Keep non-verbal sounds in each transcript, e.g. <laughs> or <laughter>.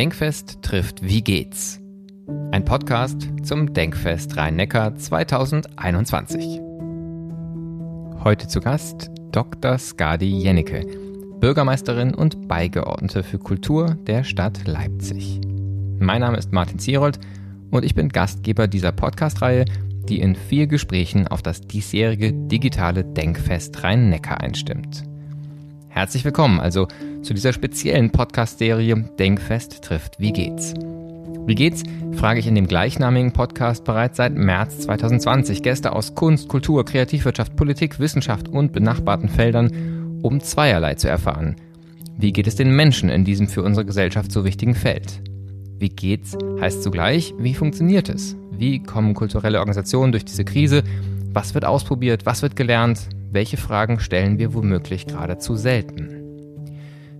Denkfest trifft Wie geht's? Ein Podcast zum Denkfest Rhein-Neckar 2021. Heute zu Gast Dr. Skadi Jennecke, Bürgermeisterin und Beigeordnete für Kultur der Stadt Leipzig. Mein Name ist Martin Zierold und ich bin Gastgeber dieser Podcast-Reihe, die in vier Gesprächen auf das diesjährige digitale Denkfest Rhein-Neckar einstimmt. Herzlich willkommen also zu dieser speziellen Podcast-Serie Denkfest trifft Wie geht's? Wie geht's? frage ich in dem gleichnamigen Podcast bereits seit März 2020 Gäste aus Kunst, Kultur, Kreativwirtschaft, Politik, Wissenschaft und benachbarten Feldern, um zweierlei zu erfahren. Wie geht es den Menschen in diesem für unsere Gesellschaft so wichtigen Feld? Wie geht's heißt zugleich, wie funktioniert es? Wie kommen kulturelle Organisationen durch diese Krise? Was wird ausprobiert? Was wird gelernt? Welche Fragen stellen wir womöglich geradezu selten?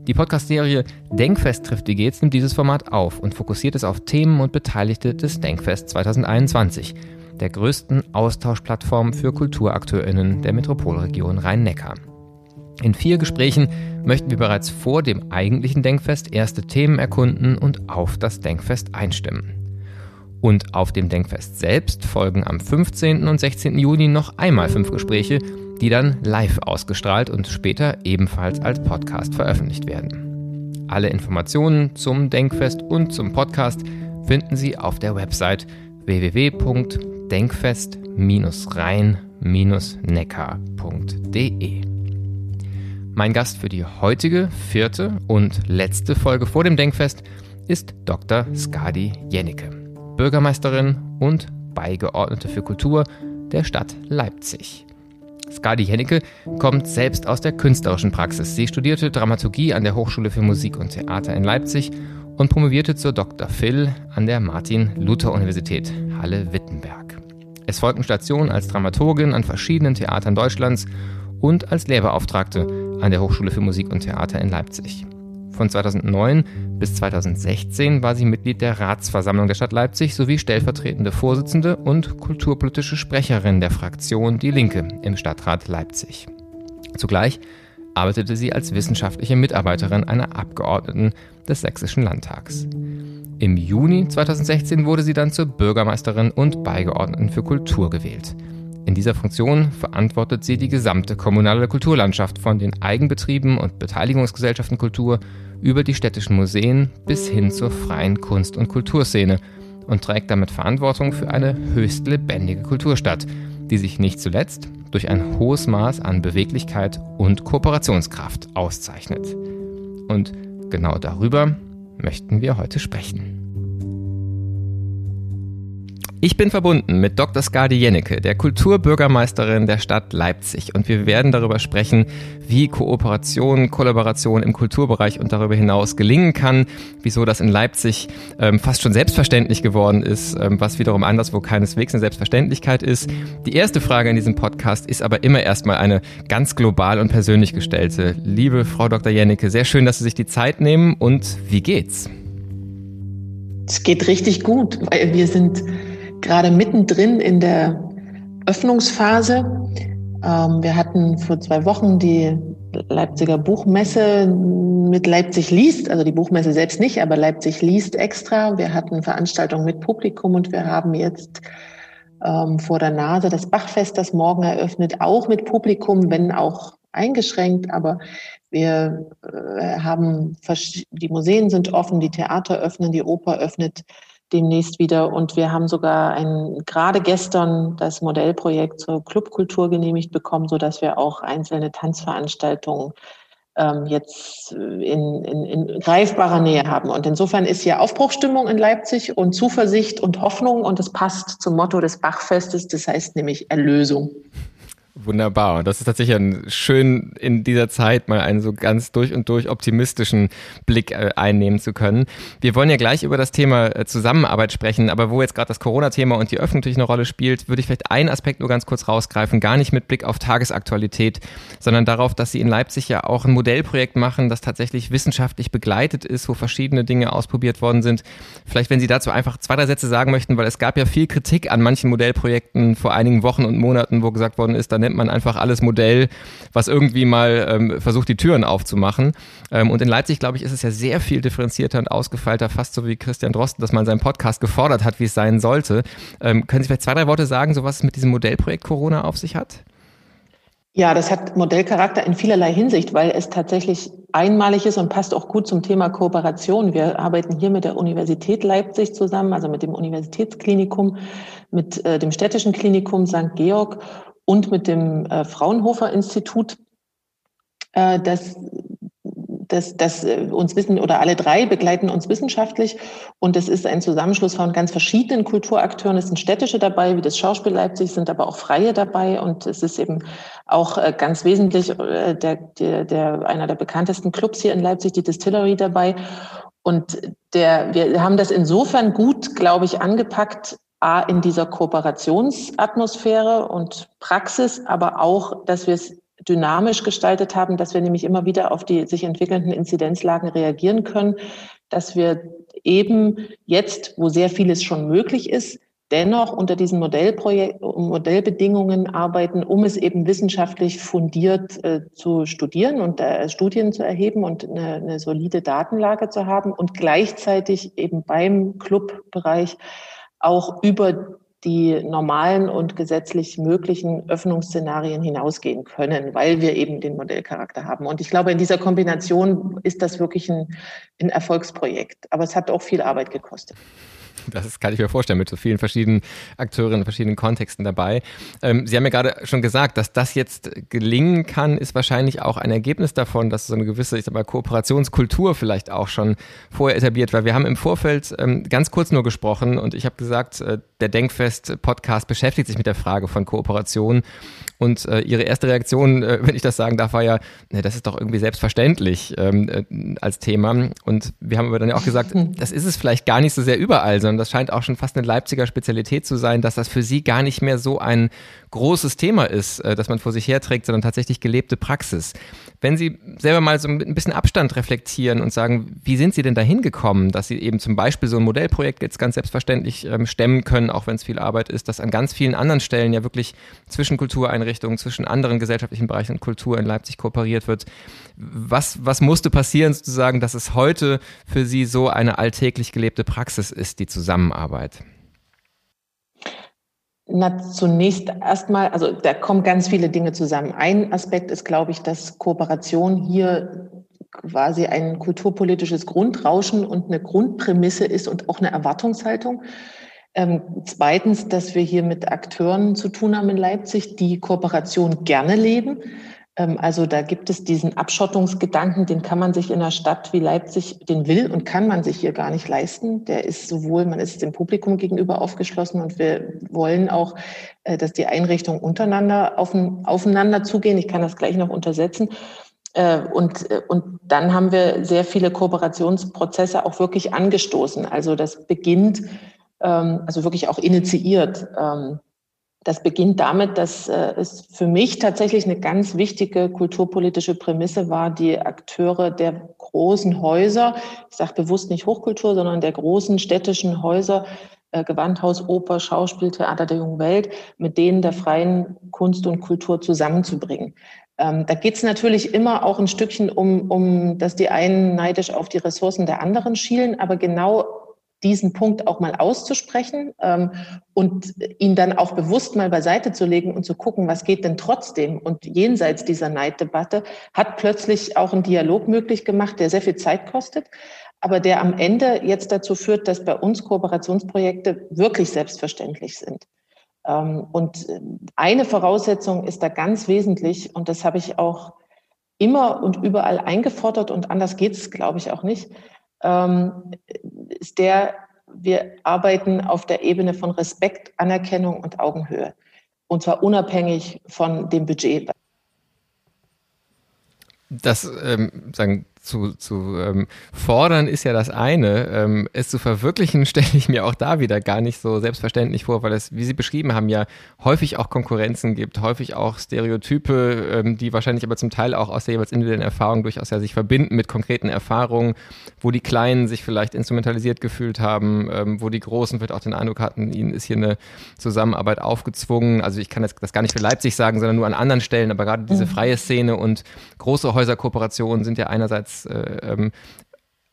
Die Podcast-Serie Denkfest trifft Wie geht's nimmt dieses Format auf und fokussiert es auf Themen und Beteiligte des Denkfest 2021, der größten Austauschplattform für KulturakteurInnen der Metropolregion Rhein-Neckar. In vier Gesprächen möchten wir bereits vor dem eigentlichen Denkfest erste Themen erkunden und auf das Denkfest einstimmen. Und auf dem Denkfest selbst folgen am 15. und 16. Juni noch einmal fünf Gespräche, die dann live ausgestrahlt und später ebenfalls als Podcast veröffentlicht werden. Alle Informationen zum Denkfest und zum Podcast finden Sie auf der Website www.denkfest-rhein-neckar.de. Mein Gast für die heutige, vierte und letzte Folge vor dem Denkfest ist Dr. Skadi Jennecke, Bürgermeisterin und Beigeordnete für Kultur der Stadt Leipzig. Skadi Hennecke kommt selbst aus der künstlerischen Praxis. Sie studierte Dramaturgie an der Hochschule für Musik und Theater in Leipzig und promovierte zur Dr. Phil an der Martin-Luther-Universität Halle-Wittenberg. Es folgten Stationen als Dramaturgin an verschiedenen Theatern Deutschlands und als Lehrbeauftragte an der Hochschule für Musik und Theater in Leipzig. Von 2009 bis 2016 war sie Mitglied der Ratsversammlung der Stadt Leipzig sowie stellvertretende Vorsitzende und kulturpolitische Sprecherin der Fraktion Die Linke im Stadtrat Leipzig. Zugleich arbeitete sie als wissenschaftliche Mitarbeiterin einer Abgeordneten des Sächsischen Landtags. Im Juni 2016 wurde sie dann zur Bürgermeisterin und Beigeordneten für Kultur gewählt. In dieser Funktion verantwortet sie die gesamte kommunale Kulturlandschaft von den Eigenbetrieben und Beteiligungsgesellschaften Kultur über die städtischen Museen bis hin zur freien Kunst- und Kulturszene und trägt damit Verantwortung für eine höchst lebendige Kulturstadt, die sich nicht zuletzt durch ein hohes Maß an Beweglichkeit und Kooperationskraft auszeichnet. Und genau darüber möchten wir heute sprechen. Ich bin verbunden mit Dr. Skadi Jennecke, der Kulturbürgermeisterin der Stadt Leipzig. Und wir werden darüber sprechen, wie Kooperation, Kollaboration im Kulturbereich und darüber hinaus gelingen kann, wieso das in Leipzig ähm, fast schon selbstverständlich geworden ist, ähm, was wiederum anderswo keineswegs eine Selbstverständlichkeit ist. Die erste Frage in diesem Podcast ist aber immer erstmal eine ganz global und persönlich gestellte. Liebe Frau Dr. Jennecke, sehr schön, dass Sie sich die Zeit nehmen und wie geht's? Es geht richtig gut, weil wir sind gerade mittendrin in der Öffnungsphase. Ähm, wir hatten vor zwei Wochen die Leipziger Buchmesse mit Leipzig liest, also die Buchmesse selbst nicht, aber Leipzig liest extra. Wir hatten Veranstaltungen mit Publikum und wir haben jetzt ähm, vor der Nase das Bachfest, das morgen eröffnet, auch mit Publikum, wenn auch eingeschränkt, aber wir äh, haben, die Museen sind offen, die Theater öffnen, die Oper öffnet demnächst wieder. Und wir haben sogar ein, gerade gestern das Modellprojekt zur Clubkultur genehmigt bekommen, so dass wir auch einzelne Tanzveranstaltungen ähm, jetzt in, in, in greifbarer Nähe haben. Und insofern ist hier Aufbruchstimmung in Leipzig und Zuversicht und Hoffnung und es passt zum Motto des Bachfestes, das heißt nämlich Erlösung. Wunderbar. Und das ist tatsächlich ein schön in dieser Zeit mal einen so ganz durch und durch optimistischen Blick äh, einnehmen zu können. Wir wollen ja gleich über das Thema äh, Zusammenarbeit sprechen, aber wo jetzt gerade das Corona-Thema und die Öffnung natürlich eine Rolle spielt, würde ich vielleicht einen Aspekt nur ganz kurz rausgreifen, gar nicht mit Blick auf Tagesaktualität, sondern darauf, dass Sie in Leipzig ja auch ein Modellprojekt machen, das tatsächlich wissenschaftlich begleitet ist, wo verschiedene Dinge ausprobiert worden sind. Vielleicht, wenn Sie dazu einfach zwei, drei Sätze sagen möchten, weil es gab ja viel Kritik an manchen Modellprojekten vor einigen Wochen und Monaten, wo gesagt worden ist, da nennt man einfach alles Modell, was irgendwie mal ähm, versucht, die Türen aufzumachen. Ähm, und in Leipzig, glaube ich, ist es ja sehr viel differenzierter und ausgefeilter, fast so wie Christian Drosten das mal in seinem Podcast gefordert hat, wie es sein sollte. Ähm, können Sie vielleicht zwei, drei Worte sagen, so was es mit diesem Modellprojekt Corona auf sich hat? Ja, das hat Modellcharakter in vielerlei Hinsicht, weil es tatsächlich einmalig ist und passt auch gut zum Thema Kooperation. Wir arbeiten hier mit der Universität Leipzig zusammen, also mit dem Universitätsklinikum, mit äh, dem städtischen Klinikum St. Georg und mit dem äh, Fraunhofer Institut, äh, das das, das äh, uns wissen oder alle drei begleiten uns wissenschaftlich und es ist ein Zusammenschluss von ganz verschiedenen Kulturakteuren. Es sind städtische dabei, wie das Schauspiel Leipzig, sind aber auch freie dabei und es ist eben auch äh, ganz wesentlich äh, der, der, der einer der bekanntesten Clubs hier in Leipzig, die Distillery dabei. Und der, wir haben das insofern gut, glaube ich, angepackt, A, in dieser Kooperationsatmosphäre und Praxis, aber auch, dass wir es dynamisch gestaltet haben, dass wir nämlich immer wieder auf die sich entwickelnden Inzidenzlagen reagieren können, dass wir eben jetzt, wo sehr vieles schon möglich ist, dennoch unter diesen Modellprojekt Modellbedingungen arbeiten, um es eben wissenschaftlich fundiert äh, zu studieren und äh, Studien zu erheben und eine, eine solide Datenlage zu haben und gleichzeitig eben beim Clubbereich auch über die normalen und gesetzlich möglichen Öffnungsszenarien hinausgehen können, weil wir eben den Modellcharakter haben. Und ich glaube, in dieser Kombination ist das wirklich ein, ein Erfolgsprojekt. Aber es hat auch viel Arbeit gekostet. Das kann ich mir vorstellen, mit so vielen verschiedenen Akteuren in verschiedenen Kontexten dabei. Ähm, Sie haben ja gerade schon gesagt, dass das jetzt gelingen kann, ist wahrscheinlich auch ein Ergebnis davon, dass so eine gewisse, ich sag mal, Kooperationskultur vielleicht auch schon vorher etabliert war. Wir haben im Vorfeld ähm, ganz kurz nur gesprochen und ich habe gesagt, äh, der Denkfest-Podcast beschäftigt sich mit der Frage von Kooperation und äh, ihre erste Reaktion, äh, wenn ich das sagen darf, war ja, ne, das ist doch irgendwie selbstverständlich ähm, äh, als Thema. Und wir haben aber dann ja auch gesagt, <laughs> das ist es vielleicht gar nicht so sehr überall, sondern das scheint auch schon fast eine Leipziger Spezialität zu sein, dass das für sie gar nicht mehr so ein großes Thema ist, äh, das man vor sich herträgt, sondern tatsächlich gelebte Praxis. Wenn Sie selber mal so ein bisschen Abstand reflektieren und sagen, wie sind Sie denn dahin gekommen, dass Sie eben zum Beispiel so ein Modellprojekt jetzt ganz selbstverständlich ähm, stemmen können, auch wenn es viel Arbeit ist, dass an ganz vielen anderen Stellen ja wirklich zwischen Kultureinrichtungen, zwischen anderen gesellschaftlichen Bereichen und Kultur in Leipzig kooperiert wird. Was, was musste passieren, sozusagen, dass es heute für Sie so eine alltäglich gelebte Praxis ist, die Zusammenarbeit? Na, zunächst erstmal, also da kommen ganz viele Dinge zusammen. Ein Aspekt ist, glaube ich, dass Kooperation hier quasi ein kulturpolitisches Grundrauschen und eine Grundprämisse ist und auch eine Erwartungshaltung. Ähm, zweitens, dass wir hier mit Akteuren zu tun haben in Leipzig, die Kooperation gerne leben. Ähm, also da gibt es diesen Abschottungsgedanken, den kann man sich in einer Stadt wie Leipzig, den will und kann man sich hier gar nicht leisten. Der ist sowohl, man ist dem Publikum gegenüber aufgeschlossen und wir wollen auch, äh, dass die Einrichtungen untereinander auf, aufeinander zugehen. Ich kann das gleich noch untersetzen. Äh, und, äh, und dann haben wir sehr viele Kooperationsprozesse auch wirklich angestoßen. Also das beginnt, ähm, also wirklich auch initiiert. Das beginnt damit, dass äh, es für mich tatsächlich eine ganz wichtige kulturpolitische Prämisse war, die Akteure der großen Häuser, ich sage bewusst nicht Hochkultur, sondern der großen städtischen Häuser, äh, Gewandhaus, Oper, Schauspiel, Theater der jungen Welt, mit denen der freien Kunst und Kultur zusammenzubringen. Ähm, da geht es natürlich immer auch ein Stückchen um, um, dass die einen neidisch auf die Ressourcen der anderen schielen, aber genau diesen Punkt auch mal auszusprechen ähm, und ihn dann auch bewusst mal beiseite zu legen und zu gucken, was geht denn trotzdem und jenseits dieser Neiddebatte, hat plötzlich auch einen Dialog möglich gemacht, der sehr viel Zeit kostet, aber der am Ende jetzt dazu führt, dass bei uns Kooperationsprojekte wirklich selbstverständlich sind. Ähm, und eine Voraussetzung ist da ganz wesentlich und das habe ich auch immer und überall eingefordert und anders geht es, glaube ich, auch nicht ähm, ist der, wir arbeiten auf der Ebene von Respekt, Anerkennung und Augenhöhe. Und zwar unabhängig von dem Budget. Das ähm, sagen zu, zu ähm, fordern ist ja das eine. Ähm, es zu verwirklichen <laughs> stelle ich mir auch da wieder gar nicht so selbstverständlich vor, weil es, wie Sie beschrieben haben, ja häufig auch Konkurrenzen gibt, häufig auch Stereotype, ähm, die wahrscheinlich aber zum Teil auch aus der jeweils individuellen Erfahrung durchaus ja sich verbinden mit konkreten Erfahrungen, wo die Kleinen sich vielleicht instrumentalisiert gefühlt haben, ähm, wo die Großen vielleicht auch den Eindruck hatten, ihnen ist hier eine Zusammenarbeit aufgezwungen. Also ich kann jetzt das gar nicht für Leipzig sagen, sondern nur an anderen Stellen, aber gerade diese mhm. freie Szene und große Häuserkooperationen sind ja einerseits äh, ähm,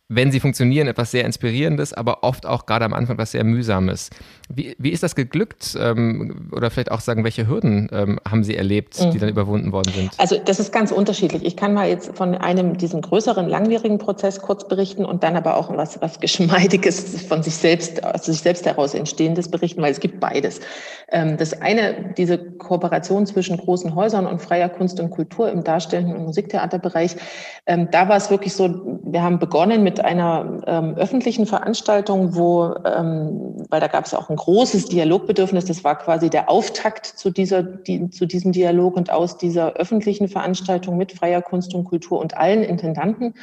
wenn sie funktionieren, etwas sehr Inspirierendes, aber oft auch gerade am Anfang etwas sehr Mühsames. Wie, wie ist das geglückt? Ähm, oder vielleicht auch sagen, welche Hürden ähm, haben Sie erlebt, die mhm. dann überwunden worden sind? Also das ist ganz unterschiedlich. Ich kann mal jetzt von einem diesem größeren, langwierigen Prozess kurz berichten und dann aber auch was, was Geschmeidiges von sich selbst, aus sich selbst heraus entstehendes berichten, weil es gibt beides. Ähm, das eine, diese Kooperation zwischen großen Häusern und freier Kunst und Kultur im darstellenden und Musiktheaterbereich, ähm, da war es wirklich so, wir haben begonnen mit einer ähm, öffentlichen Veranstaltung, wo, ähm, weil da gab es auch ein großes Dialogbedürfnis, das war quasi der Auftakt zu, dieser, die, zu diesem Dialog und aus dieser öffentlichen Veranstaltung mit freier Kunst und Kultur und allen Intendanten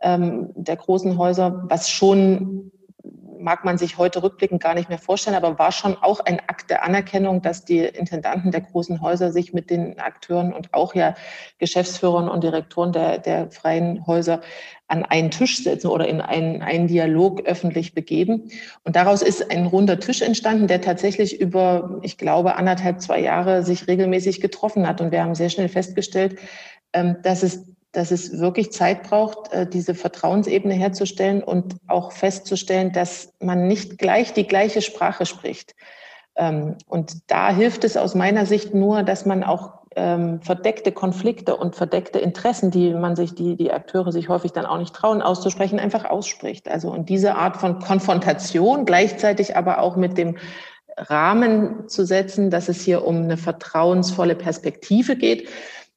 ähm, der großen Häuser, was schon mag man sich heute rückblickend gar nicht mehr vorstellen, aber war schon auch ein Akt der Anerkennung, dass die Intendanten der großen Häuser sich mit den Akteuren und auch ja Geschäftsführern und Direktoren der, der freien Häuser an einen Tisch setzen oder in einen, einen Dialog öffentlich begeben. Und daraus ist ein runder Tisch entstanden, der tatsächlich über, ich glaube, anderthalb, zwei Jahre sich regelmäßig getroffen hat. Und wir haben sehr schnell festgestellt, ähm, dass es dass es wirklich Zeit braucht, äh, diese Vertrauensebene herzustellen und auch festzustellen, dass man nicht gleich die gleiche Sprache spricht. Ähm, und da hilft es aus meiner Sicht nur, dass man auch ähm, verdeckte Konflikte und verdeckte Interessen, die man sich, die die Akteure sich häufig dann auch nicht trauen auszusprechen, einfach ausspricht. Also und diese Art von Konfrontation gleichzeitig aber auch mit dem Rahmen zu setzen, dass es hier um eine vertrauensvolle Perspektive geht,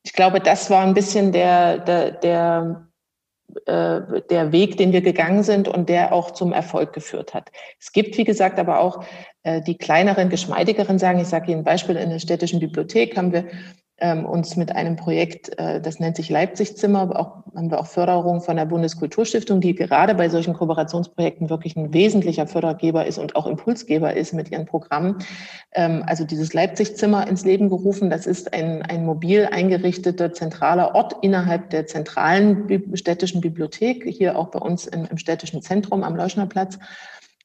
ich glaube, das war ein bisschen der, der, der, äh, der Weg, den wir gegangen sind und der auch zum Erfolg geführt hat. Es gibt, wie gesagt, aber auch äh, die kleineren, geschmeidigeren sagen. Ich sage Ihnen ein Beispiel, in der städtischen Bibliothek haben wir ähm, uns mit einem Projekt, äh, das nennt sich Leipzig-Zimmer, auch, haben wir auch Förderung von der Bundeskulturstiftung, die gerade bei solchen Kooperationsprojekten wirklich ein wesentlicher Fördergeber ist und auch Impulsgeber ist mit ihren Programmen. Ähm, also dieses Leipzig-Zimmer ins Leben gerufen. Das ist ein, ein mobil eingerichteter zentraler Ort innerhalb der zentralen städtischen Bibliothek, hier auch bei uns im, im städtischen Zentrum am Leuschnerplatz.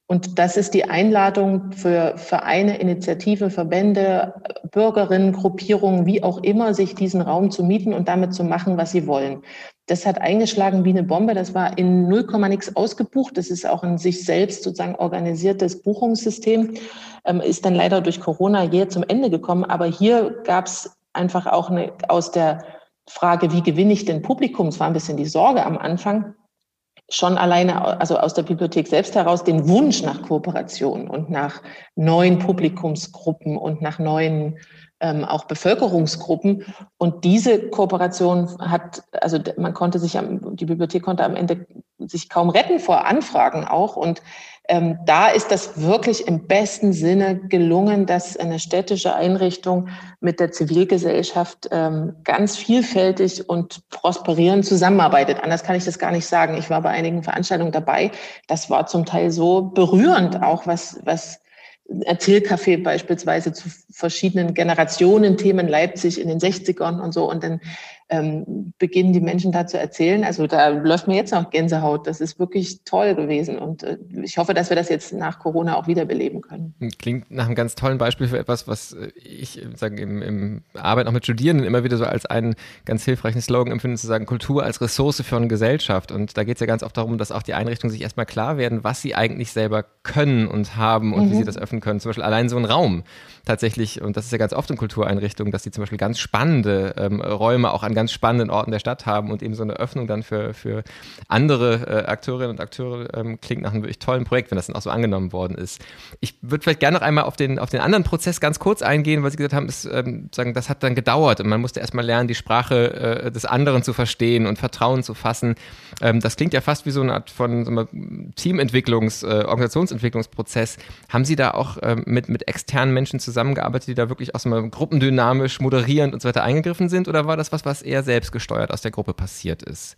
Und das ist die Einladung für Vereine, Initiativen, Verbände, Bürgerinnen, Gruppierungen, wie auch immer, sich diesen Raum zu mieten und damit zu machen, was sie wollen. Das hat eingeschlagen wie eine Bombe. Das war in 0, nix ausgebucht. Das ist auch ein sich selbst sozusagen organisiertes Buchungssystem. Ähm, ist dann leider durch Corona jäh zum Ende gekommen. Aber hier gab es einfach auch eine, aus der Frage, wie gewinne ich denn Publikum? Es war ein bisschen die Sorge am Anfang schon alleine, also aus der Bibliothek selbst heraus, den Wunsch nach Kooperation und nach neuen Publikumsgruppen und nach neuen ähm, auch Bevölkerungsgruppen. Und diese Kooperation hat, also man konnte sich, am, die Bibliothek konnte am Ende sich kaum retten vor Anfragen auch. Und ähm, da ist das wirklich im besten Sinne gelungen, dass eine städtische Einrichtung mit der Zivilgesellschaft ähm, ganz vielfältig und prosperierend zusammenarbeitet. Anders kann ich das gar nicht sagen. Ich war bei einigen Veranstaltungen dabei. Das war zum Teil so berührend, auch was, was Erzählcafé beispielsweise zu verschiedenen Generationen, Themen Leipzig in den 60ern und so. Und dann ähm, beginnen die Menschen da zu erzählen. Also da läuft mir jetzt noch Gänsehaut. Das ist wirklich toll gewesen. Und äh, ich hoffe, dass wir das jetzt nach Corona auch wiederbeleben können. Klingt nach einem ganz tollen Beispiel für etwas, was äh, ich sagen, im, im Arbeit auch mit Studierenden immer wieder so als einen ganz hilfreichen Slogan empfinde, zu sagen, Kultur als Ressource für eine Gesellschaft. Und da geht es ja ganz oft darum, dass auch die Einrichtungen sich erstmal klar werden, was sie eigentlich selber können und haben und mhm. wie sie das öffnen können. Zum Beispiel allein so ein Raum tatsächlich, und das ist ja ganz oft in Kultureinrichtungen, dass sie zum Beispiel ganz spannende ähm, Räume auch an ganz spannenden Orten der Stadt haben und eben so eine Öffnung dann für, für andere äh, Akteurinnen und Akteure ähm, klingt nach einem wirklich tollen Projekt, wenn das dann auch so angenommen worden ist. Ich würde vielleicht gerne noch einmal auf den, auf den anderen Prozess ganz kurz eingehen, weil Sie gesagt haben, ist, ähm, sagen, das hat dann gedauert und man musste erstmal lernen, die Sprache äh, des anderen zu verstehen und Vertrauen zu fassen. Ähm, das klingt ja fast wie so eine Art von Teamentwicklungs-, äh, Organisationsentwicklungsprozess. Haben Sie da auch ähm, mit, mit externen Menschen zusammengearbeitet, die da wirklich auch so mal gruppendynamisch, moderierend und so weiter eingegriffen sind oder war das was, was eher selbstgesteuert aus der Gruppe passiert ist?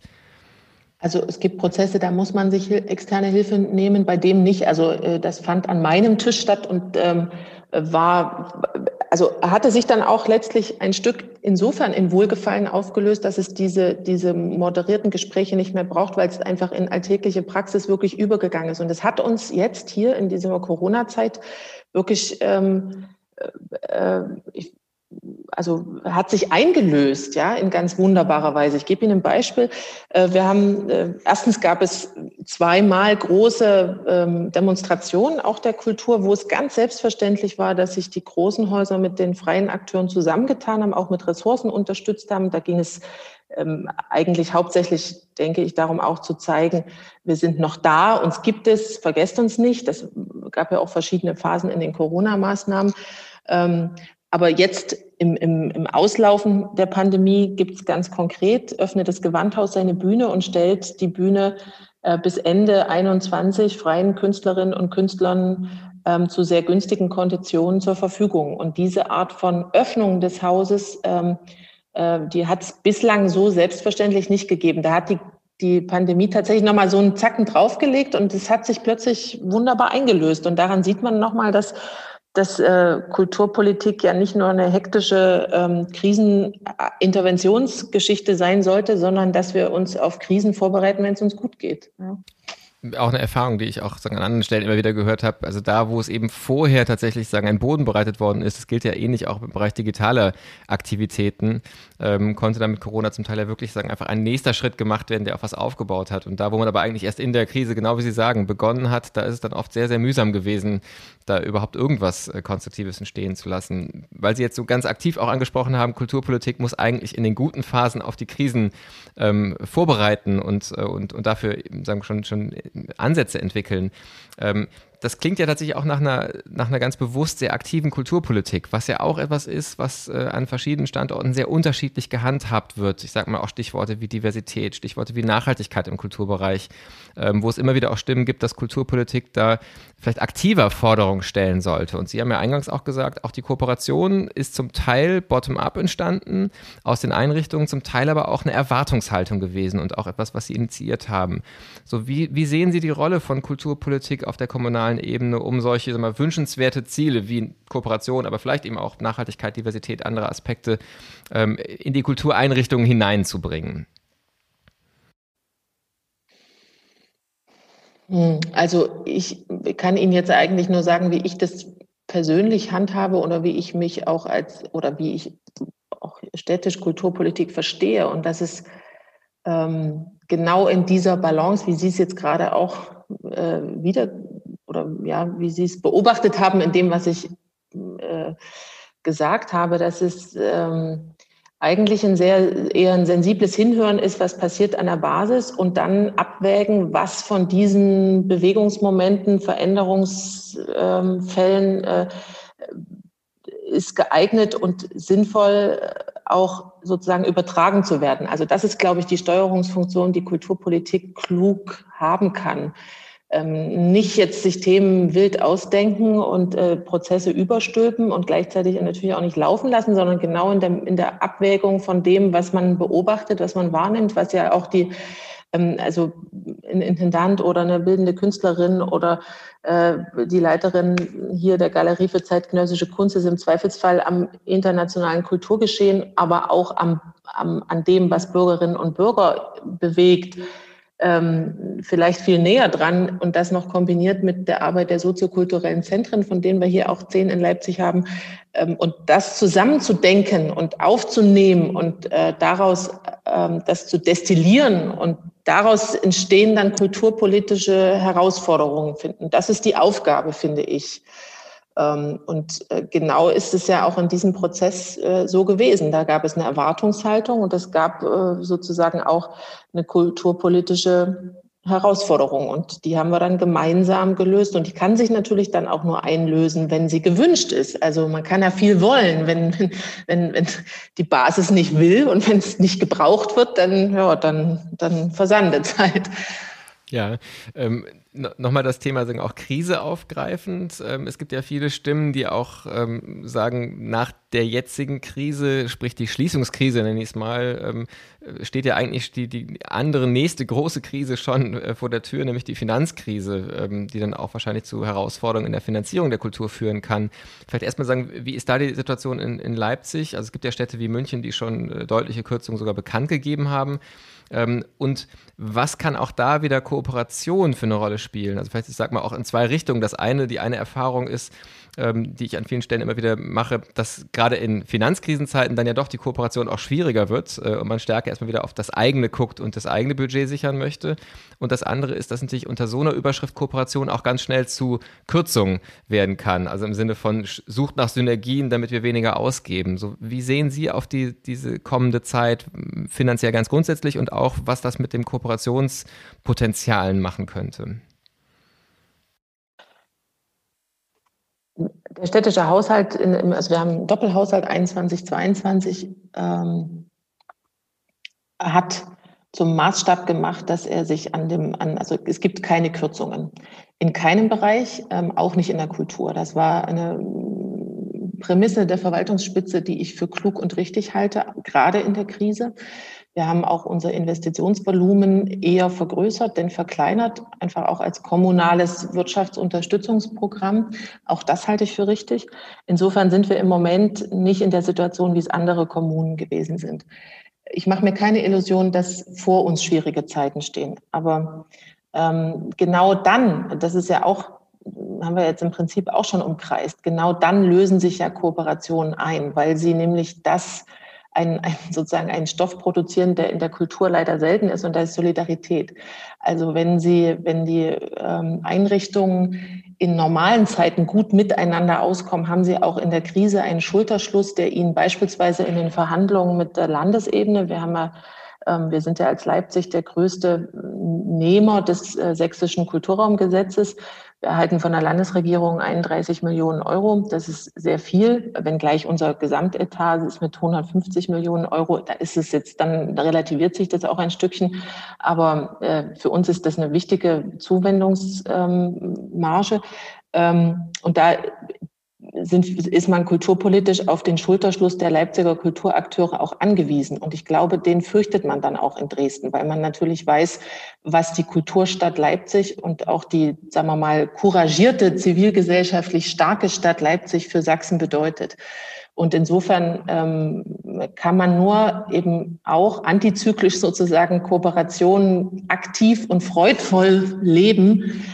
Also es gibt Prozesse, da muss man sich externe Hilfe nehmen, bei dem nicht. Also äh, das fand an meinem Tisch statt und ähm, war, also hatte sich dann auch letztlich ein Stück insofern in Wohlgefallen aufgelöst, dass es diese, diese moderierten Gespräche nicht mehr braucht, weil es einfach in alltägliche Praxis wirklich übergegangen ist. Und es hat uns jetzt hier in dieser Corona-Zeit wirklich ähm, äh, ich, also hat sich eingelöst, ja, in ganz wunderbarer Weise. Ich gebe Ihnen ein Beispiel. Äh, wir haben, äh, erstens gab es zweimal große ähm, Demonstrationen auch der Kultur, wo es ganz selbstverständlich war, dass sich die großen Häuser mit den freien Akteuren zusammengetan haben, auch mit Ressourcen unterstützt haben. Da ging es ähm, eigentlich hauptsächlich, denke ich, darum auch zu zeigen, wir sind noch da, uns gibt es, vergesst uns nicht. Das gab ja auch verschiedene Phasen in den Corona-Maßnahmen. Aber jetzt im, im, im Auslaufen der Pandemie gibt es ganz konkret, öffnet das Gewandhaus seine Bühne und stellt die Bühne äh, bis Ende 21 freien Künstlerinnen und Künstlern ähm, zu sehr günstigen Konditionen zur Verfügung. Und diese Art von Öffnung des Hauses, ähm, äh, die hat es bislang so selbstverständlich nicht gegeben. Da hat die die Pandemie tatsächlich nochmal so einen Zacken draufgelegt und es hat sich plötzlich wunderbar eingelöst. Und daran sieht man nochmal, dass dass äh, Kulturpolitik ja nicht nur eine hektische ähm, Kriseninterventionsgeschichte sein sollte, sondern dass wir uns auf Krisen vorbereiten, wenn es uns gut geht. Ja auch eine Erfahrung, die ich auch sagen, an anderen Stellen immer wieder gehört habe. Also da, wo es eben vorher tatsächlich sagen, ein Boden bereitet worden ist, das gilt ja ähnlich auch im Bereich digitaler Aktivitäten, ähm, konnte dann mit Corona zum Teil ja wirklich sagen, einfach ein nächster Schritt gemacht werden, der auf was aufgebaut hat. Und da, wo man aber eigentlich erst in der Krise, genau wie Sie sagen, begonnen hat, da ist es dann oft sehr, sehr mühsam gewesen, da überhaupt irgendwas äh, Konstruktives entstehen zu lassen. Weil Sie jetzt so ganz aktiv auch angesprochen haben, Kulturpolitik muss eigentlich in den guten Phasen auf die Krisen ähm, vorbereiten und, äh, und, und dafür sagen schon, schon Ansätze entwickeln. Ähm, das klingt ja tatsächlich auch nach einer, nach einer ganz bewusst sehr aktiven Kulturpolitik, was ja auch etwas ist, was äh, an verschiedenen Standorten sehr unterschiedlich gehandhabt wird. Ich sage mal auch Stichworte wie Diversität, Stichworte wie Nachhaltigkeit im Kulturbereich, ähm, wo es immer wieder auch Stimmen gibt, dass Kulturpolitik da vielleicht aktiver Forderungen stellen sollte. Und Sie haben ja eingangs auch gesagt, auch die Kooperation ist zum Teil bottom-up entstanden, aus den Einrichtungen, zum Teil aber auch eine Erwartungshaltung gewesen und auch etwas, was Sie initiiert haben. So, wie, wie sehen Sie die Rolle von Kulturpolitik auf der kommunalen nationalen Ebene, um solche mal, wünschenswerte Ziele wie Kooperation, aber vielleicht eben auch Nachhaltigkeit, Diversität, andere Aspekte ähm, in die Kultureinrichtungen hineinzubringen? Hm, also ich kann Ihnen jetzt eigentlich nur sagen, wie ich das persönlich handhabe oder wie ich mich auch als oder wie ich auch städtisch Kulturpolitik verstehe. Und das ist ähm, genau in dieser Balance, wie Sie es jetzt gerade auch äh, wieder oder ja, wie Sie es beobachtet haben in dem, was ich äh, gesagt habe, dass es ähm, eigentlich ein sehr eher ein sensibles Hinhören ist, was passiert an der Basis und dann abwägen, was von diesen Bewegungsmomenten, Veränderungsfällen äh, ist geeignet und sinnvoll äh, auch sozusagen übertragen zu werden. Also das ist, glaube ich, die Steuerungsfunktion, die Kulturpolitik klug haben kann ähm, nicht jetzt sich Themen wild ausdenken und äh, Prozesse überstülpen und gleichzeitig natürlich auch nicht laufen lassen, sondern genau in der, in der Abwägung von dem, was man beobachtet, was man wahrnimmt, was ja auch die ähm, also ein Intendant oder eine bildende Künstlerin oder äh, die Leiterin hier der Galerie für zeitgenössische Kunst ist im Zweifelsfall am internationalen Kulturgeschehen, aber auch am, am, an dem, was Bürgerinnen und Bürger bewegt ähm, vielleicht viel näher dran und das noch kombiniert mit der Arbeit der soziokulturellen Zentren, von denen wir hier auch zehn in Leipzig haben. Ähm, und das zusammenzudenken und aufzunehmen und äh, daraus ähm, das zu destillieren und daraus entstehen dann kulturpolitische Herausforderungen finden. Das ist die Aufgabe, finde ich. Ähm, und äh, genau ist es ja auch in diesem Prozess äh, so gewesen. Da gab es eine Erwartungshaltung und es gab äh, sozusagen auch eine kulturpolitische Herausforderung. Und die haben wir dann gemeinsam gelöst. Und die kann sich natürlich dann auch nur einlösen, wenn sie gewünscht ist. Also man kann ja viel wollen. Wenn, wenn, wenn die Basis nicht will und wenn es nicht gebraucht wird, dann, ja, dann, dann versandet halt. Ja, ähm, nochmal das Thema sagen, auch Krise aufgreifend. Ähm, es gibt ja viele Stimmen, die auch ähm, sagen, nach der jetzigen Krise, sprich die Schließungskrise, nenne ich es mal, ähm, steht ja eigentlich die, die andere nächste große Krise schon äh, vor der Tür, nämlich die Finanzkrise, die dann auch wahrscheinlich zu Herausforderungen in der Finanzierung der Kultur führen kann. Vielleicht erstmal sagen, wie ist da die Situation in, in Leipzig? Also es gibt ja Städte wie München, die schon äh, deutliche Kürzungen sogar bekannt gegeben haben. Ähm, und was kann auch da wieder Kooperation für eine Rolle spielen? Also vielleicht, ich sag mal, auch in zwei Richtungen. Das eine, die eine Erfahrung ist, ähm, die ich an vielen Stellen immer wieder mache, dass gerade in Finanzkrisenzeiten dann ja doch die Kooperation auch schwieriger wird äh, und man stärker erstmal wieder auf das eigene guckt und das eigene Budget sichern möchte. Und das andere ist, dass natürlich unter so einer Überschrift Kooperation auch ganz schnell zu Kürzungen werden kann. Also im Sinne von sucht nach Synergien, damit wir weniger ausgeben. So, wie sehen Sie auf die, diese kommende Zeit finanziell ganz grundsätzlich und auch, was das mit dem Kooperationspotenzialen machen könnte? Der städtische Haushalt, in, also wir haben einen Doppelhaushalt 21, 22, ähm, hat zum Maßstab gemacht, dass er sich an dem, an, also es gibt keine Kürzungen. In keinem Bereich, ähm, auch nicht in der Kultur. Das war eine Prämisse der Verwaltungsspitze, die ich für klug und richtig halte, gerade in der Krise. Wir haben auch unser Investitionsvolumen eher vergrößert, denn verkleinert, einfach auch als kommunales Wirtschaftsunterstützungsprogramm. Auch das halte ich für richtig. Insofern sind wir im Moment nicht in der Situation, wie es andere Kommunen gewesen sind. Ich mache mir keine Illusion, dass vor uns schwierige Zeiten stehen. Aber ähm, genau dann, das ist ja auch haben wir jetzt im Prinzip auch schon umkreist. Genau dann lösen sich ja Kooperationen ein, weil sie nämlich das ein, ein, sozusagen einen Stoff produzieren, der in der Kultur leider selten ist und das ist Solidarität. Also wenn Sie, wenn die ähm, Einrichtungen in normalen Zeiten gut miteinander auskommen, haben sie auch in der Krise einen Schulterschluss, der ihnen beispielsweise in den Verhandlungen mit der Landesebene, wir haben ja ähm, wir sind ja als Leipzig der größte Nehmer des äh, sächsischen Kulturraumgesetzes. Wir erhalten von der Landesregierung 31 Millionen Euro. Das ist sehr viel, wenngleich unser Gesamtetat ist mit 150 Millionen Euro. Da ist es jetzt dann, da relativiert sich das auch ein Stückchen. Aber äh, für uns ist das eine wichtige Zuwendungsmarge. Ähm, und da sind, ist man kulturpolitisch auf den Schulterschluss der Leipziger Kulturakteure auch angewiesen. Und ich glaube, den fürchtet man dann auch in Dresden, weil man natürlich weiß, was die Kulturstadt Leipzig und auch die, sagen wir mal, couragierte, zivilgesellschaftlich starke Stadt Leipzig für Sachsen bedeutet. Und insofern ähm, kann man nur eben auch antizyklisch sozusagen Kooperationen aktiv und freudvoll leben,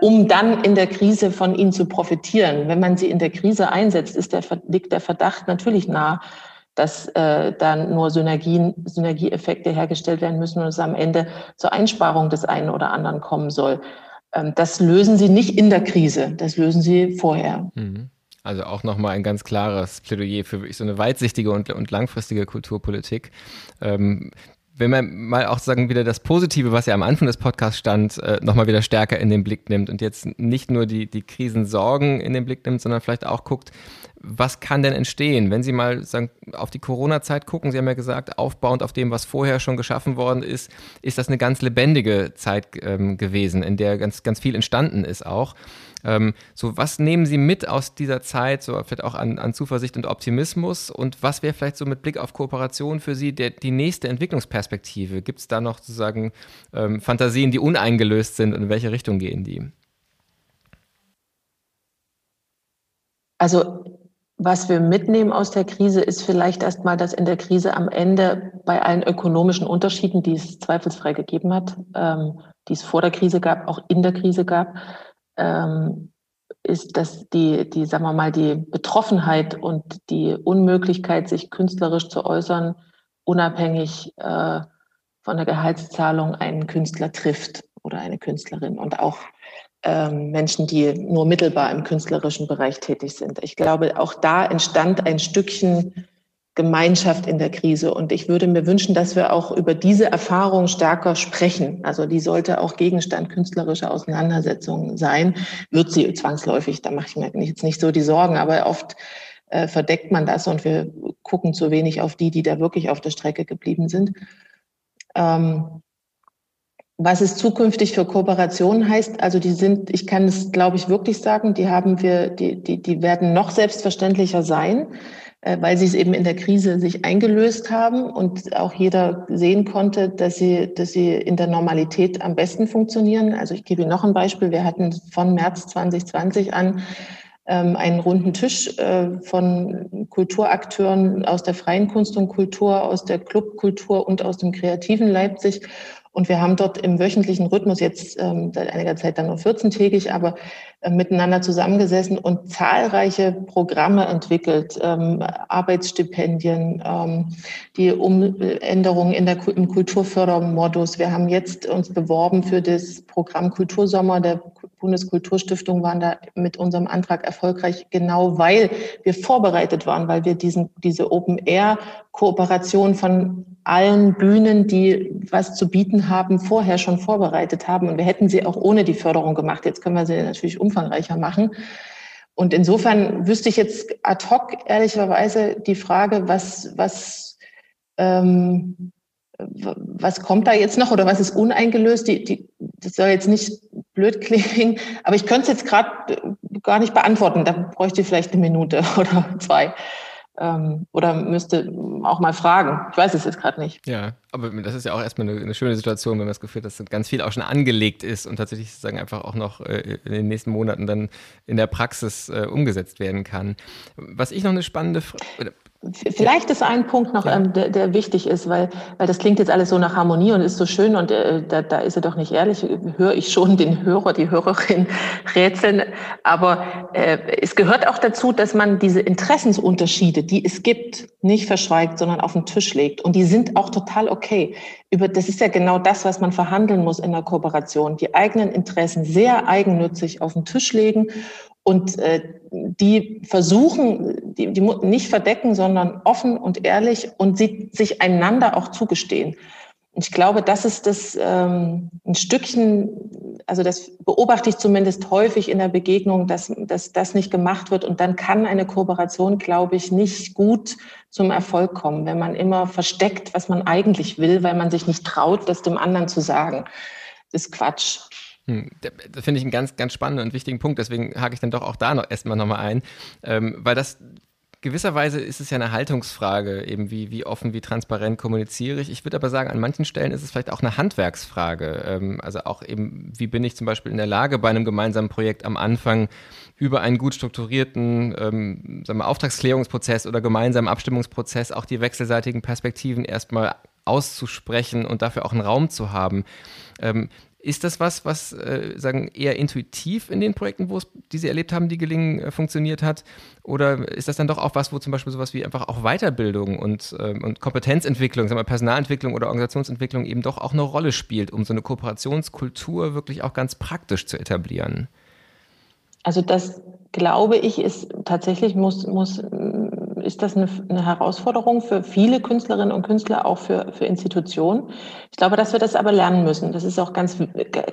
um dann in der Krise von ihnen zu profitieren. Wenn man sie in der Krise einsetzt, ist der, liegt der Verdacht natürlich nah, dass äh, dann nur Synergien, Synergieeffekte hergestellt werden müssen und es am Ende zur Einsparung des einen oder anderen kommen soll. Ähm, das lösen sie nicht in der Krise, das lösen sie vorher. Mhm. Also auch nochmal ein ganz klares Plädoyer für so eine weitsichtige und, und langfristige Kulturpolitik. Ähm, wenn man mal auch sagen, wieder das Positive, was ja am Anfang des Podcasts stand, äh, nochmal wieder stärker in den Blick nimmt und jetzt nicht nur die, die Krisensorgen in den Blick nimmt, sondern vielleicht auch guckt, was kann denn entstehen? Wenn Sie mal sagen, auf die Corona-Zeit gucken, Sie haben ja gesagt, aufbauend auf dem, was vorher schon geschaffen worden ist, ist das eine ganz lebendige Zeit ähm, gewesen, in der ganz, ganz viel entstanden ist auch. Ähm, so, was nehmen Sie mit aus dieser Zeit, so vielleicht auch an, an Zuversicht und Optimismus? Und was wäre vielleicht so mit Blick auf Kooperation für Sie der, die nächste Entwicklungsperspektive? Gibt es da noch sozusagen ähm, Fantasien, die uneingelöst sind und in welche Richtung gehen die? Also was wir mitnehmen aus der Krise, ist vielleicht erstmal, dass in der Krise am Ende bei allen ökonomischen Unterschieden, die es zweifelsfrei gegeben hat, ähm, die es vor der Krise gab, auch in der Krise gab, ähm, ist, dass die, die, sagen wir mal, die Betroffenheit und die Unmöglichkeit, sich künstlerisch zu äußern, unabhängig äh, von der Gehaltszahlung einen Künstler trifft oder eine Künstlerin und auch ähm, Menschen, die nur mittelbar im künstlerischen Bereich tätig sind. Ich glaube, auch da entstand ein Stückchen Gemeinschaft in der Krise. Und ich würde mir wünschen, dass wir auch über diese Erfahrung stärker sprechen. Also die sollte auch Gegenstand künstlerischer Auseinandersetzungen sein. Wird sie zwangsläufig, da mache ich mir jetzt nicht so die Sorgen, aber oft äh, verdeckt man das und wir gucken zu wenig auf die, die da wirklich auf der Strecke geblieben sind. Ähm, was es zukünftig für Kooperationen heißt, also die sind, ich kann es, glaube ich, wirklich sagen, die haben wir, die, die, die werden noch selbstverständlicher sein weil sie es eben in der Krise sich eingelöst haben und auch jeder sehen konnte, dass sie, dass sie in der Normalität am besten funktionieren. Also ich gebe Ihnen noch ein Beispiel. Wir hatten von März 2020 an einen runden Tisch äh, von Kulturakteuren aus der freien Kunst und Kultur, aus der Clubkultur und aus dem kreativen Leipzig. Und wir haben dort im wöchentlichen Rhythmus jetzt ähm, seit einiger Zeit dann nur 14-tägig, aber äh, miteinander zusammengesessen und zahlreiche Programme entwickelt, ähm, Arbeitsstipendien, ähm, die Umänderungen in der, im Kulturfördermodus. Wir haben jetzt uns beworben für das Programm Kultursommer der Bundeskulturstiftung, waren da mit unserem Antrag erfolgreich, genau weil wir vorbereitet waren, weil wir diesen, diese Open-Air-Kooperation von allen Bühnen, die was zu bieten haben, vorher schon vorbereitet haben. Und wir hätten sie auch ohne die Förderung gemacht. Jetzt können wir sie natürlich umfangreicher machen. Und insofern wüsste ich jetzt ad hoc ehrlicherweise die Frage, was, was, ähm, was kommt da jetzt noch oder was ist uneingelöst? Die, die, das soll jetzt nicht blöd klingen, aber ich könnte es jetzt gerade gar nicht beantworten. Da bräuchte ich vielleicht eine Minute <laughs> oder zwei ähm, oder müsste auch mal fragen. Ich weiß es jetzt gerade nicht. Ja, aber das ist ja auch erstmal eine, eine, schöne Situation, wenn man das Gefühl hat, dass ganz viel auch schon angelegt ist und tatsächlich sozusagen einfach auch noch äh, in den nächsten Monaten dann in der Praxis äh, umgesetzt werden kann. Was ich noch eine spannende Frage, Vielleicht ist ein Punkt noch, ähm, der, der, wichtig ist, weil, weil das klingt jetzt alles so nach Harmonie und ist so schön und äh, da, da ist er doch nicht ehrlich, höre ich schon den Hörer, die Hörerin <laughs> rätseln. Aber äh, es gehört auch dazu, dass man diese Interessensunterschiede, die es gibt, nicht verschweigt, sondern auf den Tisch legt. Und die sind auch total okay. Über, das ist ja genau das, was man verhandeln muss in der Kooperation. Die eigenen Interessen sehr eigennützig auf den Tisch legen und äh, die versuchen, die, die nicht verdecken, sondern offen und ehrlich und sie, sich einander auch zugestehen. Und ich glaube, das ist das ähm, ein Stückchen, also das beobachte ich zumindest häufig in der Begegnung, dass, dass das nicht gemacht wird. Und dann kann eine Kooperation, glaube ich, nicht gut zum Erfolg kommen, wenn man immer versteckt, was man eigentlich will, weil man sich nicht traut, das dem anderen zu sagen. Das ist Quatsch. Hm, das finde ich einen ganz, ganz spannenden und wichtigen Punkt. Deswegen hake ich dann doch auch da noch erstmal nochmal ein, ähm, weil das gewisserweise ist es ja eine Haltungsfrage, eben wie, wie offen, wie transparent kommuniziere ich. Ich würde aber sagen, an manchen Stellen ist es vielleicht auch eine Handwerksfrage. Ähm, also auch eben, wie bin ich zum Beispiel in der Lage, bei einem gemeinsamen Projekt am Anfang über einen gut strukturierten ähm, sagen wir, Auftragsklärungsprozess oder gemeinsamen Abstimmungsprozess auch die wechselseitigen Perspektiven erstmal auszusprechen und dafür auch einen Raum zu haben. Ähm, ist das was, was äh, sagen eher intuitiv in den Projekten, wo es, die Sie erlebt haben, die gelingen, äh, funktioniert hat? Oder ist das dann doch auch was, wo zum Beispiel sowas wie einfach auch Weiterbildung und, äh, und Kompetenzentwicklung, sagen wir Personalentwicklung oder Organisationsentwicklung eben doch auch eine Rolle spielt, um so eine Kooperationskultur wirklich auch ganz praktisch zu etablieren? Also das glaube ich ist tatsächlich muss, muss ist das eine, eine, Herausforderung für viele Künstlerinnen und Künstler, auch für, für Institutionen. Ich glaube, dass wir das aber lernen müssen. Das ist auch ganz,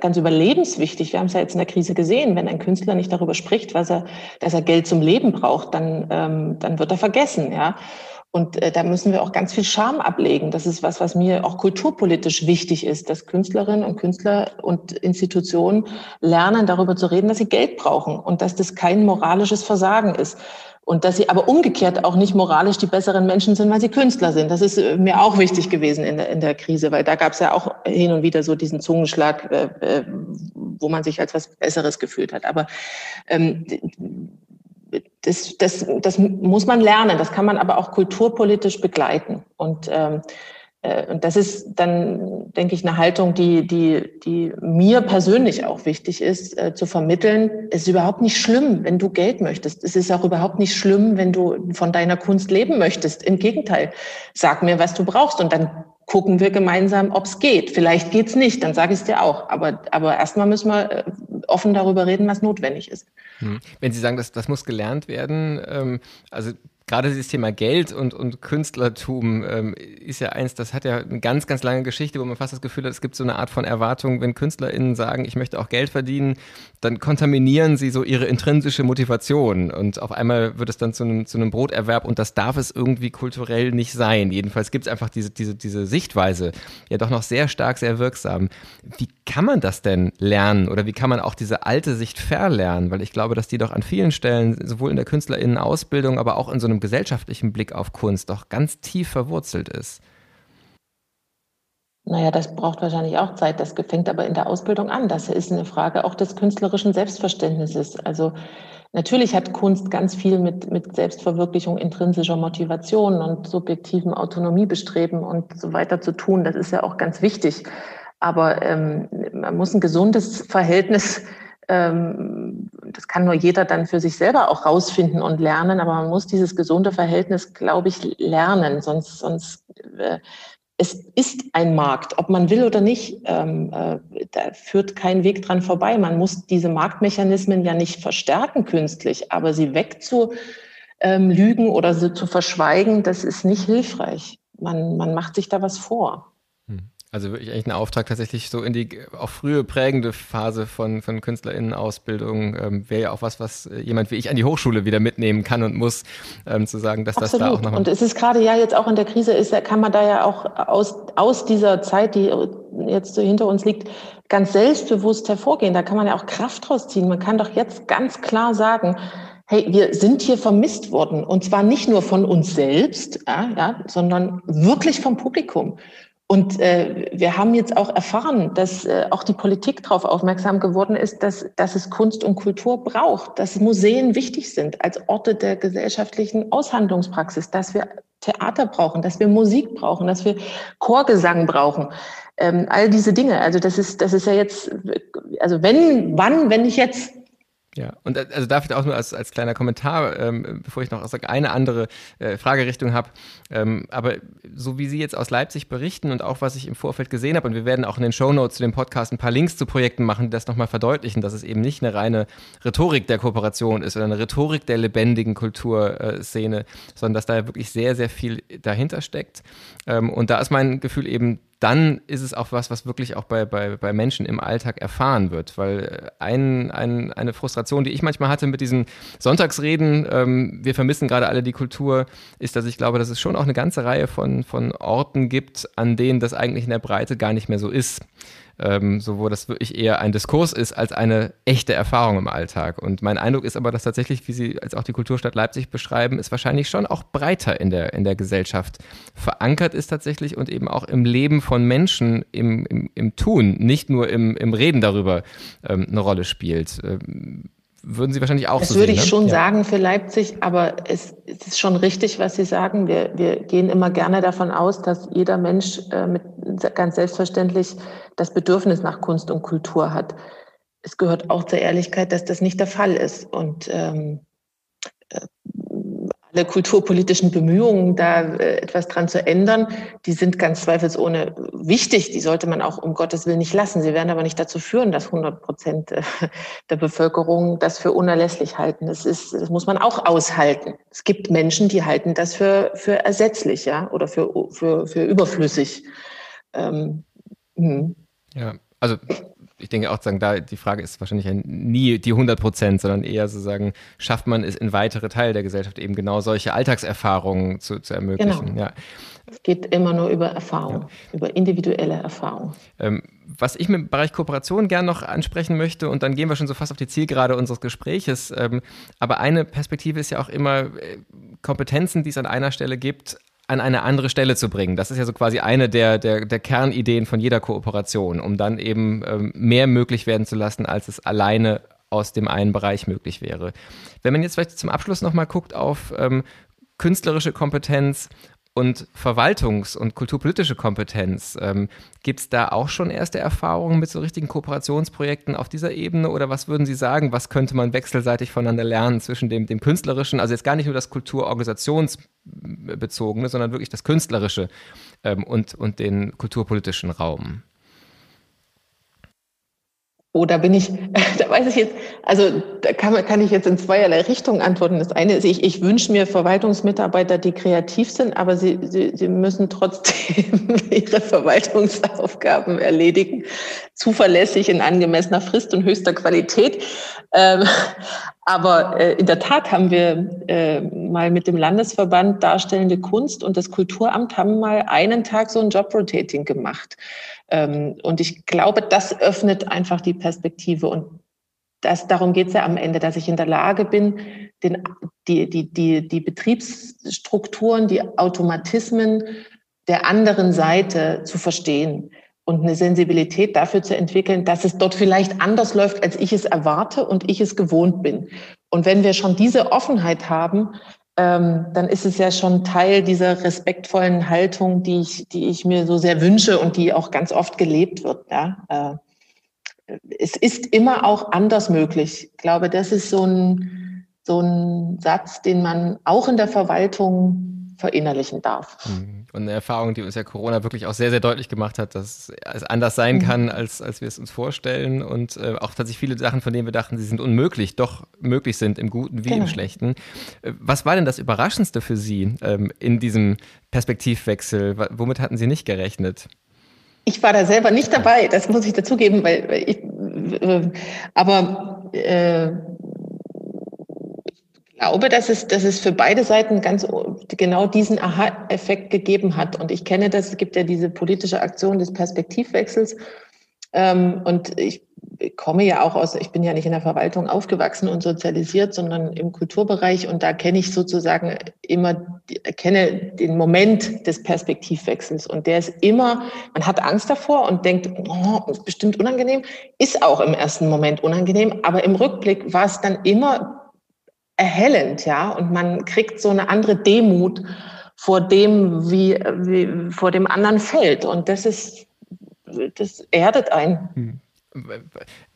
ganz überlebenswichtig. Wir haben es ja jetzt in der Krise gesehen. Wenn ein Künstler nicht darüber spricht, was er, dass er Geld zum Leben braucht, dann, ähm, dann wird er vergessen, ja. Und äh, da müssen wir auch ganz viel Scham ablegen. Das ist was, was mir auch kulturpolitisch wichtig ist, dass Künstlerinnen und Künstler und Institutionen lernen, darüber zu reden, dass sie Geld brauchen und dass das kein moralisches Versagen ist. Und dass sie aber umgekehrt auch nicht moralisch die besseren Menschen sind, weil sie Künstler sind. Das ist äh, mir auch wichtig gewesen in der, in der Krise, weil da gab es ja auch hin und wieder so diesen Zungenschlag, äh, äh, wo man sich als was Besseres gefühlt hat. Aber ähm, das, das, das muss man lernen, das kann man aber auch kulturpolitisch begleiten. Und ähm, äh, und das ist dann, denke ich, eine Haltung, die, die, die mir persönlich auch wichtig ist, äh, zu vermitteln. Es ist überhaupt nicht schlimm, wenn du Geld möchtest. Es ist auch überhaupt nicht schlimm, wenn du von deiner Kunst leben möchtest. Im Gegenteil, sag mir, was du brauchst und dann gucken wir gemeinsam, ob es geht. Vielleicht geht's nicht, dann sage ich es dir auch. Aber, aber erstmal müssen wir äh, offen darüber reden, was notwendig ist. Hm. Wenn Sie sagen, dass das muss gelernt werden, ähm, also gerade dieses Thema Geld und, und Künstlertum ähm, ist ja eins, das hat ja eine ganz, ganz lange Geschichte, wo man fast das Gefühl hat, es gibt so eine Art von Erwartung, wenn KünstlerInnen sagen, ich möchte auch Geld verdienen, dann kontaminieren sie so ihre intrinsische Motivation und auf einmal wird es dann zu einem, zu einem Broterwerb und das darf es irgendwie kulturell nicht sein. Jedenfalls gibt es einfach diese, diese, diese Sichtweise, ja doch noch sehr stark, sehr wirksam. Wie kann man das denn lernen oder wie kann man auch diese alte Sicht verlernen? Weil ich glaube, dass die doch an vielen Stellen, sowohl in der KünstlerInnen-Ausbildung, aber auch in so einem einem gesellschaftlichen Blick auf Kunst doch ganz tief verwurzelt ist. Naja, das braucht wahrscheinlich auch Zeit. Das fängt aber in der Ausbildung an. Das ist eine Frage auch des künstlerischen Selbstverständnisses. Also natürlich hat Kunst ganz viel mit, mit Selbstverwirklichung, intrinsischer Motivation und subjektivem Autonomiebestreben und so weiter zu tun. Das ist ja auch ganz wichtig. Aber ähm, man muss ein gesundes Verhältnis ähm, das kann nur jeder dann für sich selber auch rausfinden und lernen, aber man muss dieses gesunde Verhältnis, glaube ich, lernen, sonst, sonst äh, es ist ein Markt, ob man will oder nicht, ähm, äh, da führt kein Weg dran vorbei. Man muss diese Marktmechanismen ja nicht verstärken künstlich, aber sie wegzulügen ähm, oder sie zu verschweigen, das ist nicht hilfreich. Man, man macht sich da was vor. Also wirklich echt ein Auftrag tatsächlich so in die auch frühe prägende Phase von, von KünstlerInnenausbildung ähm, wäre ja auch was, was äh, jemand wie ich an die Hochschule wieder mitnehmen kann und muss, ähm, zu sagen, dass Absolut. das da auch noch. Und es ist gerade ja jetzt auch in der Krise, ist, kann man da ja auch aus, aus dieser Zeit, die jetzt so hinter uns liegt, ganz selbstbewusst hervorgehen. Da kann man ja auch Kraft rausziehen. Man kann doch jetzt ganz klar sagen, hey, wir sind hier vermisst worden. Und zwar nicht nur von uns selbst, ja, ja, sondern wirklich vom Publikum. Und äh, wir haben jetzt auch erfahren, dass äh, auch die Politik darauf aufmerksam geworden ist, dass, dass es Kunst und Kultur braucht, dass Museen wichtig sind als Orte der gesellschaftlichen Aushandlungspraxis, dass wir Theater brauchen, dass wir Musik brauchen, dass wir Chorgesang brauchen. Ähm, all diese Dinge. Also das ist, das ist ja jetzt, also wenn, wann, wenn nicht jetzt, ja, und äh, also dafür auch nur als, als kleiner Kommentar, ähm, bevor ich noch eine andere äh, Fragerichtung habe. Ähm, aber so wie Sie jetzt aus Leipzig berichten und auch was ich im Vorfeld gesehen habe, und wir werden auch in den Shownotes zu dem Podcast ein paar Links zu Projekten machen, die das nochmal verdeutlichen, dass es eben nicht eine reine Rhetorik der Kooperation ist oder eine Rhetorik der lebendigen Kulturszene, sondern dass da wirklich sehr, sehr viel dahinter steckt. Ähm, und da ist mein Gefühl eben, dann ist es auch was, was wirklich auch bei, bei, bei Menschen im Alltag erfahren wird. Weil äh, ein, ein, eine Frustration, die ich manchmal hatte mit diesen Sonntagsreden, ähm, wir vermissen gerade alle die Kultur, ist, dass ich glaube, dass es schon auch eine ganze Reihe von, von Orten gibt, an denen das eigentlich in der Breite gar nicht mehr so ist ähm, so wo das wirklich eher ein Diskurs ist als eine echte Erfahrung im Alltag. Und mein Eindruck ist aber, dass tatsächlich, wie Sie als auch die Kulturstadt Leipzig beschreiben, es wahrscheinlich schon auch breiter in der, in der Gesellschaft verankert ist tatsächlich und eben auch im Leben von Menschen im, im, im Tun, nicht nur im, im Reden darüber ähm, eine Rolle spielt. Ähm, würden Sie wahrscheinlich auch das so würde sehen, ich ne? schon ja. sagen für Leipzig, aber es, es, ist schon richtig, was Sie sagen. Wir, wir gehen immer gerne davon aus, dass jeder Mensch äh, mit, ganz selbstverständlich das Bedürfnis nach Kunst und Kultur hat. Es gehört auch zur Ehrlichkeit, dass das nicht der Fall ist. Und ähm, äh, alle kulturpolitischen Bemühungen, da äh, etwas dran zu ändern, die sind ganz zweifelsohne wichtig. Die sollte man auch um Gottes Willen nicht lassen. Sie werden aber nicht dazu führen, dass 100 Prozent äh, der Bevölkerung das für unerlässlich halten. Das ist, das muss man auch aushalten. Es gibt Menschen, die halten das für, für ersetzlich, ja, oder für, für, für überflüssig. Ähm, hm. Ja, also ich denke auch, sagen, da die Frage ist wahrscheinlich nie die 100 Prozent, sondern eher so sagen, schafft man es in weitere Teile der Gesellschaft eben genau solche Alltagserfahrungen zu, zu ermöglichen. Genau. Ja. Es geht immer nur über Erfahrung, ja. über individuelle Erfahrung. Ähm, was ich mit dem Bereich Kooperation gerne noch ansprechen möchte, und dann gehen wir schon so fast auf die Zielgerade unseres Gespräches, ähm, aber eine Perspektive ist ja auch immer äh, Kompetenzen, die es an einer Stelle gibt, an eine andere Stelle zu bringen. Das ist ja so quasi eine der, der, der Kernideen von jeder Kooperation, um dann eben ähm, mehr möglich werden zu lassen, als es alleine aus dem einen Bereich möglich wäre. Wenn man jetzt vielleicht zum Abschluss nochmal guckt auf ähm, künstlerische Kompetenz und Verwaltungs- und kulturpolitische Kompetenz, ähm, gibt es da auch schon erste Erfahrungen mit so richtigen Kooperationsprojekten auf dieser Ebene? Oder was würden Sie sagen, was könnte man wechselseitig voneinander lernen zwischen dem, dem künstlerischen, also jetzt gar nicht nur das kulturorganisationsbezogene, sondern wirklich das künstlerische ähm, und, und den kulturpolitischen Raum? Oh, da bin ich, <laughs> da weiß ich jetzt, also da kann, kann ich jetzt in zweierlei Richtungen antworten. Das eine ist, ich, ich wünsche mir Verwaltungsmitarbeiter, die kreativ sind, aber sie, sie, sie müssen trotzdem <laughs> ihre Verwaltungsaufgaben erledigen, zuverlässig in angemessener Frist und höchster Qualität. Ähm, <laughs> aber äh, in der Tat haben wir äh, mal mit dem Landesverband Darstellende Kunst und das Kulturamt haben mal einen Tag so ein Job-Rotating gemacht. Ähm, und ich glaube, das öffnet einfach die Perspektive. Und das, darum geht es ja am Ende, dass ich in der Lage bin, den, die, die, die, die Betriebsstrukturen, die Automatismen der anderen Seite zu verstehen und eine Sensibilität dafür zu entwickeln, dass es dort vielleicht anders läuft, als ich es erwarte und ich es gewohnt bin. Und wenn wir schon diese Offenheit haben, ähm, dann ist es ja schon Teil dieser respektvollen Haltung, die ich, die ich mir so sehr wünsche und die auch ganz oft gelebt wird. Ja? Äh, es ist immer auch anders möglich. Ich glaube, das ist so ein, so ein Satz, den man auch in der Verwaltung verinnerlichen darf. Mhm. Und eine Erfahrung, die uns ja Corona wirklich auch sehr, sehr deutlich gemacht hat, dass es anders sein mhm. kann, als, als wir es uns vorstellen. Und äh, auch tatsächlich viele Sachen, von denen wir dachten, sie sind unmöglich, doch möglich sind, im Guten wie genau. im Schlechten. Äh, was war denn das Überraschendste für Sie ähm, in diesem Perspektivwechsel? Womit hatten Sie nicht gerechnet? Ich war da selber nicht dabei, das muss ich dazugeben, weil, weil ich, äh, aber äh, glaube, dass es, dass es für beide Seiten ganz genau diesen Aha-Effekt gegeben hat. Und ich kenne das, es gibt ja diese politische Aktion des Perspektivwechsels. Ähm, und ich komme ja auch aus, ich bin ja nicht in der Verwaltung aufgewachsen und sozialisiert, sondern im Kulturbereich. Und da kenne ich sozusagen immer, kenne den Moment des Perspektivwechsels. Und der ist immer, man hat Angst davor und denkt, oh, bestimmt unangenehm. Ist auch im ersten Moment unangenehm. Aber im Rückblick war es dann immer erhellend, ja, und man kriegt so eine andere Demut vor dem, wie, wie vor dem anderen fällt. Und das ist, das erdet ein.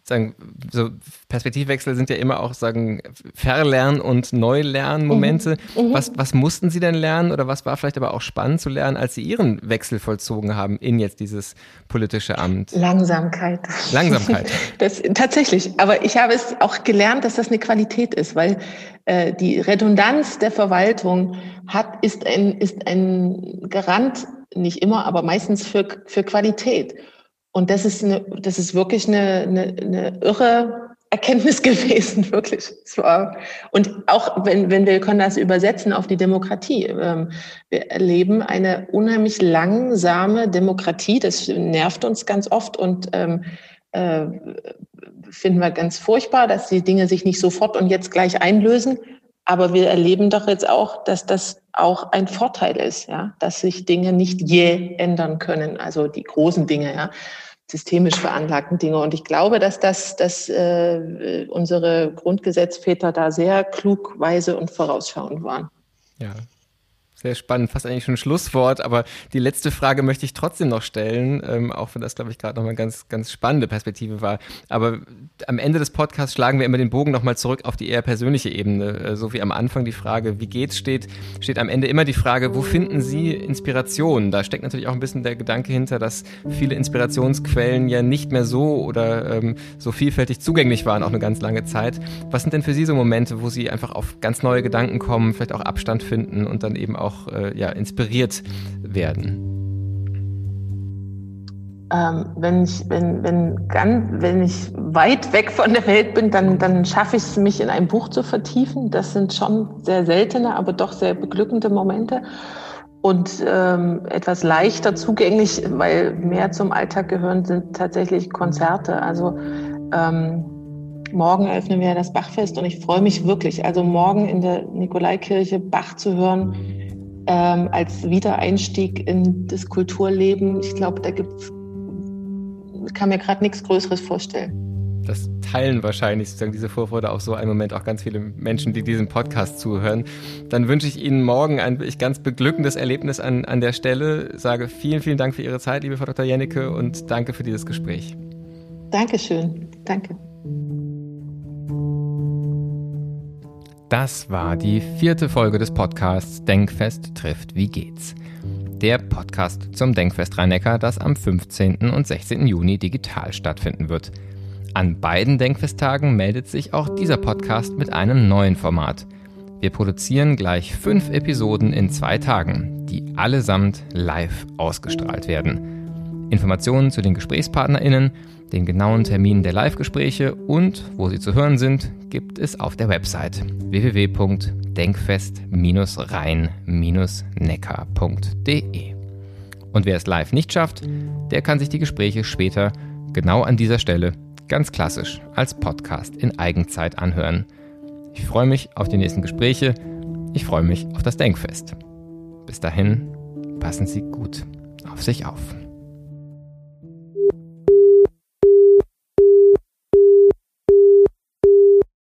Sagen, so Perspektivwechsel sind ja immer auch sagen Verlern- und Neulernmomente. Mhm. Mhm. Was, was mussten Sie denn lernen oder was war vielleicht aber auch spannend zu lernen, als Sie Ihren Wechsel vollzogen haben in jetzt dieses politische Amt? Langsamkeit. Langsamkeit. <laughs> Das, tatsächlich. Aber ich habe es auch gelernt, dass das eine Qualität ist, weil äh, die Redundanz der Verwaltung hat, ist ein, ist ein Garant, nicht immer, aber meistens für, für Qualität. Und das ist, eine, das ist wirklich eine, eine, eine irre Erkenntnis <laughs> gewesen, wirklich. Und auch wenn, wenn wir können das übersetzen auf die Demokratie. Ähm, wir erleben eine unheimlich langsame Demokratie. Das nervt uns ganz oft und ähm, äh, finden wir ganz furchtbar, dass die Dinge sich nicht sofort und jetzt gleich einlösen. Aber wir erleben doch jetzt auch, dass das auch ein Vorteil ist, ja, dass sich Dinge nicht je ändern können, also die großen Dinge, ja, systemisch veranlagten Dinge. Und ich glaube, dass das, dass äh, unsere Grundgesetzväter da sehr klug, weise und vorausschauend waren. Ja, sehr spannend, fast eigentlich schon ein Schlusswort, aber die letzte Frage möchte ich trotzdem noch stellen, ähm, auch wenn das, glaube ich, gerade nochmal eine ganz, ganz spannende Perspektive war. Aber am Ende des Podcasts schlagen wir immer den Bogen nochmal zurück auf die eher persönliche Ebene. Äh, so wie am Anfang die Frage, wie geht's steht, steht am Ende immer die Frage, wo finden Sie Inspiration? Da steckt natürlich auch ein bisschen der Gedanke hinter, dass viele Inspirationsquellen ja nicht mehr so oder ähm, so vielfältig zugänglich waren, auch eine ganz lange Zeit. Was sind denn für Sie so Momente, wo Sie einfach auf ganz neue Gedanken kommen, vielleicht auch Abstand finden und dann eben auch auch äh, ja, inspiriert werden? Ähm, wenn, ich, wenn, wenn, ganz, wenn ich weit weg von der Welt bin, dann, dann schaffe ich es, mich in ein Buch zu vertiefen. Das sind schon sehr seltene, aber doch sehr beglückende Momente. Und ähm, etwas leichter zugänglich, weil mehr zum Alltag gehören, sind tatsächlich Konzerte. Also ähm, morgen eröffnen wir das Bachfest und ich freue mich wirklich. Also morgen in der Nikolaikirche Bach zu hören, ähm, als Wiedereinstieg in das Kulturleben. Ich glaube, da gibt's, kann mir gerade nichts Größeres vorstellen. Das teilen wahrscheinlich sozusagen diese Vorfreude auf so einen Moment auch ganz viele Menschen, die diesem Podcast zuhören. Dann wünsche ich Ihnen morgen ein wirklich ganz beglückendes Erlebnis an, an der Stelle. Sage vielen, vielen Dank für Ihre Zeit, liebe Frau Dr. Jennecke, und danke für dieses Gespräch. Dankeschön. Danke. Das war die vierte Folge des Podcasts Denkfest trifft Wie geht's? Der Podcast zum Denkfest rhein das am 15. und 16. Juni digital stattfinden wird. An beiden Denkfesttagen meldet sich auch dieser Podcast mit einem neuen Format. Wir produzieren gleich fünf Episoden in zwei Tagen, die allesamt live ausgestrahlt werden. Informationen zu den GesprächspartnerInnen den genauen Termin der Live-Gespräche und wo sie zu hören sind, gibt es auf der Website www.denkfest-rhein-neckar.de. Und wer es live nicht schafft, der kann sich die Gespräche später genau an dieser Stelle ganz klassisch als Podcast in Eigenzeit anhören. Ich freue mich auf die nächsten Gespräche. Ich freue mich auf das Denkfest. Bis dahin, passen Sie gut auf sich auf.